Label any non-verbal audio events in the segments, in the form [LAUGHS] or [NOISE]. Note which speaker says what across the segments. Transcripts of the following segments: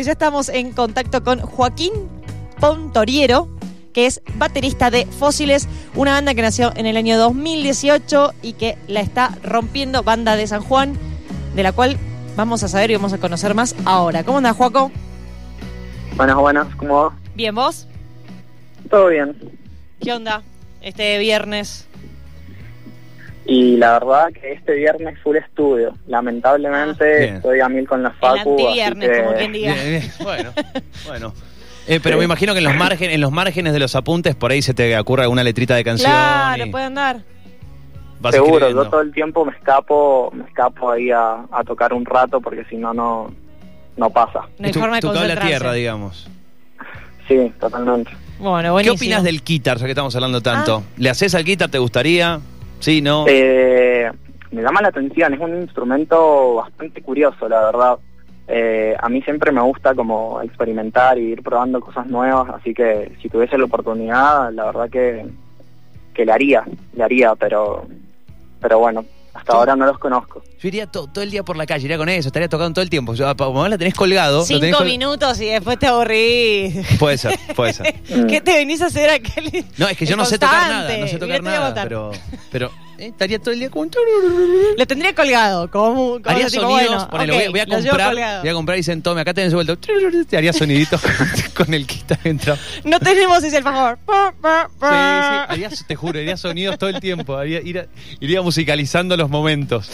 Speaker 1: Ya estamos en contacto con Joaquín Pontoriero, que es baterista de Fósiles, una banda que nació en el año 2018 y que la está rompiendo, banda de San Juan, de la cual vamos a saber y vamos a conocer más ahora. ¿Cómo anda, Joaco?
Speaker 2: Buenas, buenas, ¿cómo va?
Speaker 1: Bien, ¿vos?
Speaker 2: Todo bien.
Speaker 1: ¿Qué onda este viernes?
Speaker 2: Y la verdad que este viernes full estudio. Lamentablemente
Speaker 3: Bien.
Speaker 2: estoy a mil con la
Speaker 1: El
Speaker 2: facu.
Speaker 1: antiviernes,
Speaker 2: que-
Speaker 1: como quien diga.
Speaker 3: Bien, bien. Bueno, [LAUGHS] bueno. Eh, pero me imagino que en los, márgenes, en los márgenes de los apuntes por ahí se te ocurre alguna letrita de canción.
Speaker 1: Claro,
Speaker 3: y
Speaker 1: puede andar.
Speaker 3: vas
Speaker 2: Seguro, yo todo el tiempo me escapo, me escapo ahí a, a tocar un rato porque si no, no no pasa.
Speaker 1: No hay
Speaker 3: Tu-
Speaker 1: forma de
Speaker 3: tu cable a
Speaker 1: concentrarse.
Speaker 3: tierra, digamos.
Speaker 2: Sí, totalmente.
Speaker 1: Bueno,
Speaker 3: ¿Qué opinas del guitar, ya que estamos hablando tanto? ¿Le haces al guitar? ¿Te gustaría? ¿Sí, no?
Speaker 2: Eh, me llama la atención, es un instrumento bastante curioso, la verdad. Eh, a mí siempre me gusta como experimentar y ir probando cosas nuevas, así que si tuviese la oportunidad, la verdad que, que le haría, le haría, pero, pero bueno, hasta ahora no los conozco.
Speaker 3: Yo iría to- todo el día por la calle, iría con eso, estaría tocando todo el tiempo. Yo, como vos la tenés colgado. tenés
Speaker 1: Cinco
Speaker 3: col-
Speaker 1: minutos y después te aburrís.
Speaker 3: Puede ser, puede ser. [LAUGHS]
Speaker 1: ¿Qué te venís a hacer aquel?
Speaker 3: No, es que yo
Speaker 1: Es
Speaker 3: no sé tocar nada, no sé tocar nada, pero, pero eh, estaría todo el día con...
Speaker 1: Lo tendría colgado, como, como
Speaker 3: Haría
Speaker 1: tipo,
Speaker 3: sonidos,
Speaker 1: bueno,
Speaker 3: ponele,
Speaker 1: ok,
Speaker 3: voy, a- voy a comprar, voy a comprar y dicen, tome, acá tenés vuelto. Te haría soniditos [LAUGHS] con, el dentro. Sí,
Speaker 1: No tenemos ese el favor.
Speaker 3: sí, haría, te juro, haría sonidos todo el tiempo, haría- iría, iría musicalizando los momentos.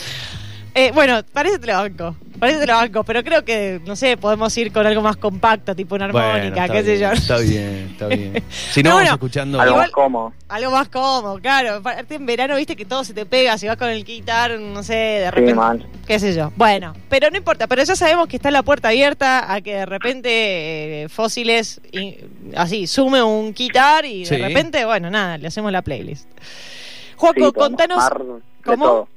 Speaker 1: Eh, bueno, parece te lo banco. Parece te lo banco, pero creo que, no sé, podemos ir con algo más compacto, tipo una armónica, qué sé yo.
Speaker 3: Está bien, está bien. [LAUGHS] Si no,
Speaker 1: bueno,
Speaker 3: vamos escuchando...
Speaker 2: Algo
Speaker 1: Igual-
Speaker 2: más cómodo.
Speaker 1: Algo más cómodo, claro. Aparte en verano, viste que todo se te pega, si vas con el guitar, no sé, de
Speaker 2: Sí,
Speaker 1: repente.
Speaker 2: mal.
Speaker 1: qué sé yo. Bueno, pero no importa, pero ya sabemos que está la puerta abierta a que de repente eh, Fósiles, y- así, sume un guitar y de
Speaker 3: Sí.
Speaker 1: repente, bueno, nada, le hacemos la playlist.
Speaker 2: Sí,
Speaker 1: Juaco, contanos. ¿Cómo?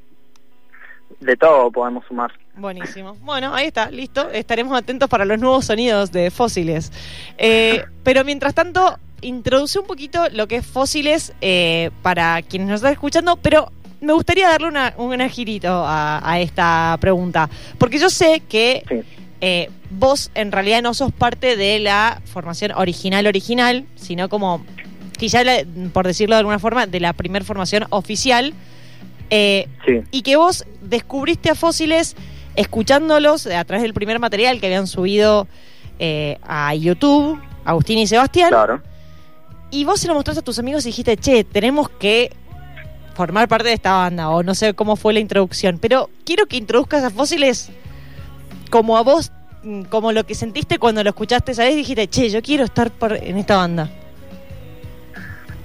Speaker 2: De todo podemos sumar.
Speaker 1: Buenísimo. Bueno, ahí está, listo. Estaremos atentos para los nuevos sonidos de Fósiles. Eh, pero mientras tanto, introduce un poquito lo que es Fósiles eh, para quienes nos están escuchando, pero me gustaría darle una, un girito a, a esta pregunta. Porque yo sé que
Speaker 2: Sí.
Speaker 1: eh, vos en realidad no sos parte de la formación original original, sino como, quizá la- por decirlo de alguna forma, de la primer formación oficial. Eh,
Speaker 2: Sí,
Speaker 1: y que vos descubriste a Fósiles escuchándolos a través del primer material que habían subido eh, a YouTube, Agustín y Sebastián,
Speaker 2: claro.
Speaker 1: y vos se lo mostraste a tus amigos y dijiste, che, tenemos que formar parte de esta banda, o no sé cómo fue la introducción, pero quiero que introduzcas a Fósiles como a vos, mm, como lo que sentiste cuando lo escuchaste y dijiste, che, yo quiero estar por- en esta banda.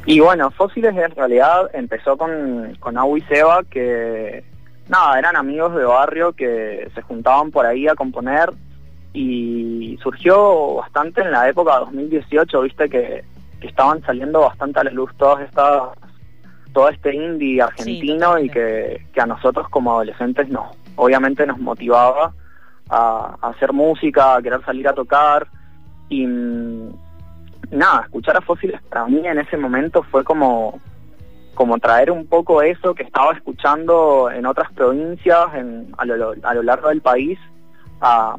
Speaker 2: Y bueno, Fósiles en realidad empezó con, con Abu y Seba, que nada, eran amigos de barrio que se juntaban por ahí a componer. Y surgió bastante en la época 2018, viste que, que estaban saliendo bastante a la luz todas estas todo este indie argentino y que, que a nosotros como adolescentes nos obviamente nos motivaba a, a hacer música, a querer salir a tocar. Y mm, nada, escuchar a Fósiles para mí en ese momento fue como, como traer un poco eso que estaba escuchando en otras provincias, en, a, lo, a lo largo del país, a,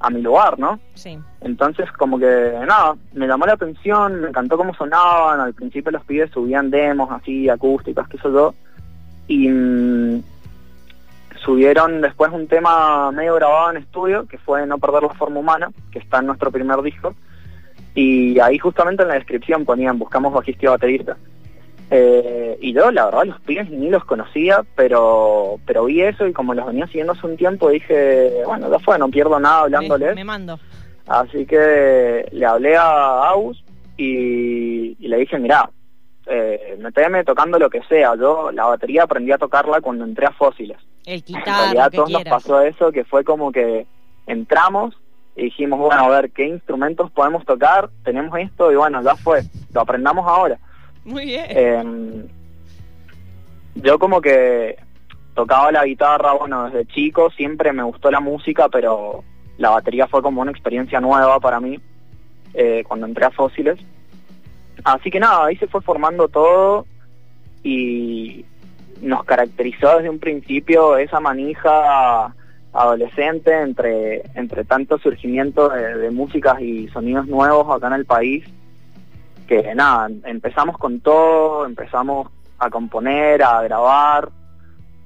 Speaker 2: a mi lugar, ¿no?
Speaker 1: Sí.
Speaker 2: Entonces como que nada, me llamó la atención, me encantó cómo sonaban, al principio los pibes subían demos así, acústicas, qué sé yo, y mm, subieron después un tema medio grabado en estudio, que fue No Perder la Forma Humana, que está en nuestro primer disco, y ahí justamente en la descripción ponían buscamos bajista y baterista. Eh, y yo la verdad los pibes ni los conocía, pero pero vi eso y como los venía siguiendo hace un tiempo dije, bueno, ya fue, no pierdo nada hablándoles.
Speaker 1: me mando.
Speaker 2: Así que le hablé a Aus y, y le dije, mirá, eh, meteme tocando lo que sea. Yo la batería aprendí a tocarla cuando entré a Fósiles.
Speaker 1: El
Speaker 2: En
Speaker 1: guitar,
Speaker 2: realidad a todos nos pasó eso, que fue como que entramos y dijimos, bueno, a ver, ¿qué instrumentos podemos tocar? Tenemos esto y bueno, ya fue, lo aprendamos ahora.
Speaker 1: Muy bien.
Speaker 2: Eh, yo como que tocaba la guitarra, bueno, desde chico, siempre me gustó la música, pero la batería fue como una experiencia nueva para mí eh, cuando entré a Fósiles. Así que nada, ahí se fue formando todo y nos caracterizó desde un principio esa manija adolescente, entre, entre tanto surgimiento de, de músicas y sonidos nuevos acá en el país, que nada, empezamos con todo, empezamos a componer, a grabar,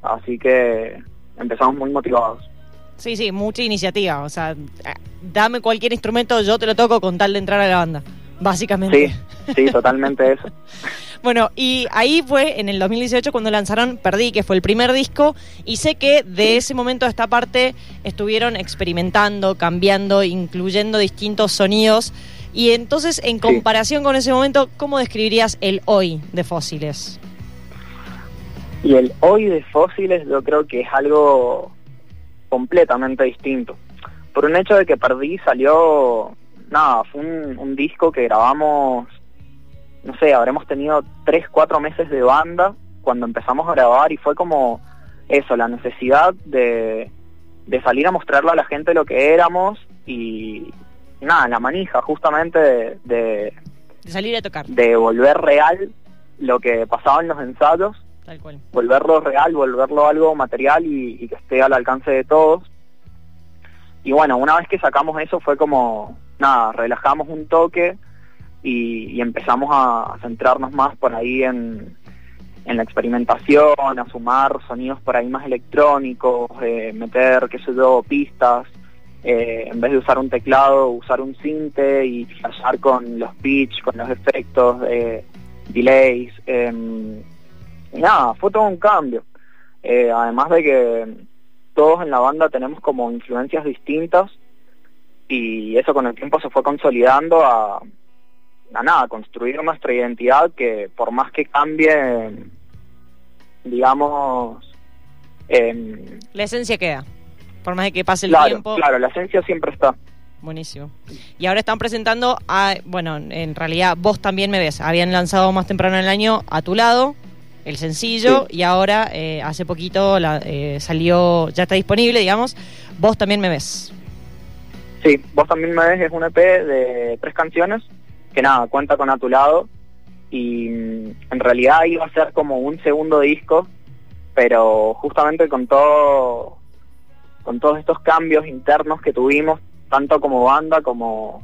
Speaker 2: así que empezamos muy motivados.
Speaker 1: Sí, sí, mucha iniciativa. O sea, dame cualquier instrumento, yo te lo toco con tal de entrar a la banda, básicamente.
Speaker 2: Sí, sí, totalmente eso. [LAUGHS]
Speaker 1: Bueno, y ahí fue en el 2018 cuando lanzaron Perdí, que fue el primer disco, y sé que de ese momento a esta parte estuvieron experimentando, cambiando, incluyendo distintos sonidos. Y entonces, en comparación con ese momento, ¿cómo describirías el hoy de Fósiles?
Speaker 2: Y el hoy de Fósiles yo creo que es algo completamente distinto. Por un hecho de que Perdí salió, nada, fue un, un disco que grabamos no sé, habremos tenido tres, cuatro meses de banda cuando empezamos a grabar y fue como eso, la necesidad de, de salir a mostrarle a la gente lo que éramos y, nada, la manija justamente de,
Speaker 1: de, salir a tocar.
Speaker 2: De volver real lo que pasaba en los ensayos.
Speaker 1: Tal cual.
Speaker 2: Volverlo real, volverlo algo material y, y que esté al alcance de todos. Y bueno, una vez que sacamos eso fue como, nada, relajamos un toque y, empezamos a, centrarnos más por ahí en, en la experimentación, a sumar sonidos por ahí más electrónicos, eh, meter, qué sé yo, pistas, eh, en vez de usar un teclado, usar un cinte y flashear con los pitch, con los efectos, eh, delays. Em, y nada, fue todo un cambio. Además de que todos en la banda tenemos como influencias distintas y eso con el tiempo se fue consolidando a, a nada, construir nuestra identidad que por más que cambie, digamos...
Speaker 1: Eh, la esencia queda, por más de que pase el tiempo.
Speaker 2: Claro, la esencia siempre está.
Speaker 1: Buenísimo. Y ahora están presentando a, bueno, en realidad vos también me ves, habían lanzado más temprano en el año a tu lado el sencillo y ahora eh, hace poquito la, eh, salió, ya está disponible, digamos, vos también me ves.
Speaker 2: Sí, vos también me ves es un EP de tres canciones que nada, cuenta con A Tu Lado y mm, en realidad iba a ser como un segundo disco, pero justamente con todo con todos estos cambios internos que tuvimos, tanto como banda como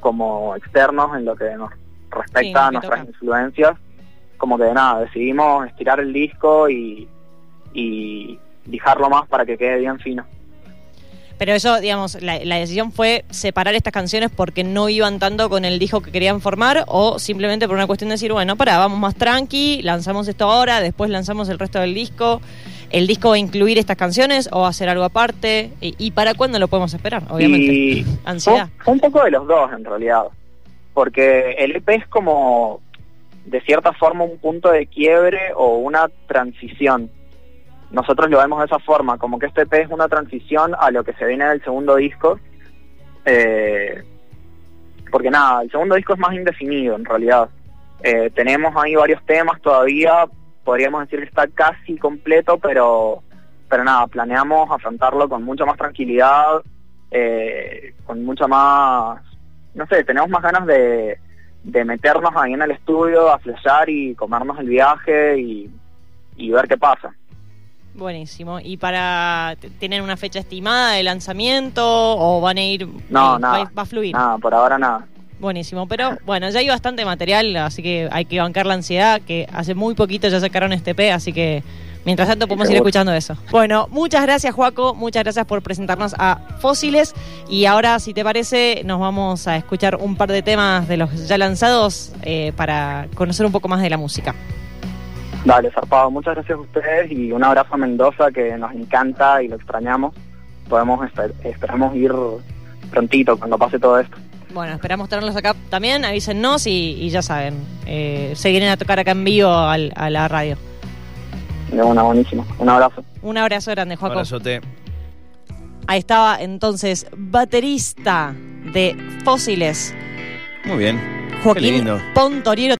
Speaker 2: como externos en lo que nos respecta a nuestras influencias, como que nada, decidimos estirar el disco y, y lijarlo más para que quede bien fino.
Speaker 1: Pero eso, digamos, la, decisión fue separar estas canciones porque no iban tanto con el disco que querían formar o simplemente por una cuestión de decir, bueno, para, vamos más tranqui, lanzamos esto ahora, después lanzamos el resto del disco. ¿El disco va a incluir estas canciones o va a ser algo aparte? ¿Y, para cuándo lo podemos esperar? Obviamente.
Speaker 2: Ansiedad. Fue un poco de los dos, en realidad. Porque el EP es como, de cierta forma, un punto de quiebre o una transición nosotros lo vemos de esa forma, como que este EP es una transición a lo que se viene del segundo disco. Eh, porque nada, el segundo disco es más indefinido en realidad. Eh, tenemos ahí varios temas todavía, podríamos decir que está casi completo, pero, pero nada, planeamos afrontarlo con mucha más tranquilidad, eh, con mucha más, no sé, tenemos más ganas de, de meternos ahí en el estudio, a flechar y comernos el viaje y ver qué pasa.
Speaker 1: Buenísimo. ¿Y para tienen una fecha estimada de lanzamiento o van a ir
Speaker 2: No, eh, nada.
Speaker 1: Va, a fluir.
Speaker 2: Nada, por ahora nada.
Speaker 1: Buenísimo, pero bueno, ya hay bastante material, así que hay que bancar la ansiedad, que hace muy poquito ya sacaron este P, así que mientras tanto podemos ir escuchando eso. Bueno, muchas gracias Juaco, muchas gracias por presentarnos a Fósiles y ahora si te parece nos vamos a escuchar un par de temas de los ya lanzados eh, para conocer un poco más de la música.
Speaker 2: Dale, zarpado. Muchas gracias a ustedes y un abrazo a Mendoza que nos encanta y lo extrañamos. Podemos esperamos ir prontito cuando pase todo esto.
Speaker 1: Bueno, esperamos tenerlos acá también. Avísennos y, ya saben, eh, se vienen a tocar acá en vivo a la radio.
Speaker 2: De una, buenísimo. Un abrazo.
Speaker 1: Un abrazo grande, Joaco. Un
Speaker 3: abrazote.
Speaker 1: Ahí estaba entonces, baterista de Fósiles.
Speaker 3: Muy bien.
Speaker 1: Joaquín Pontoriero.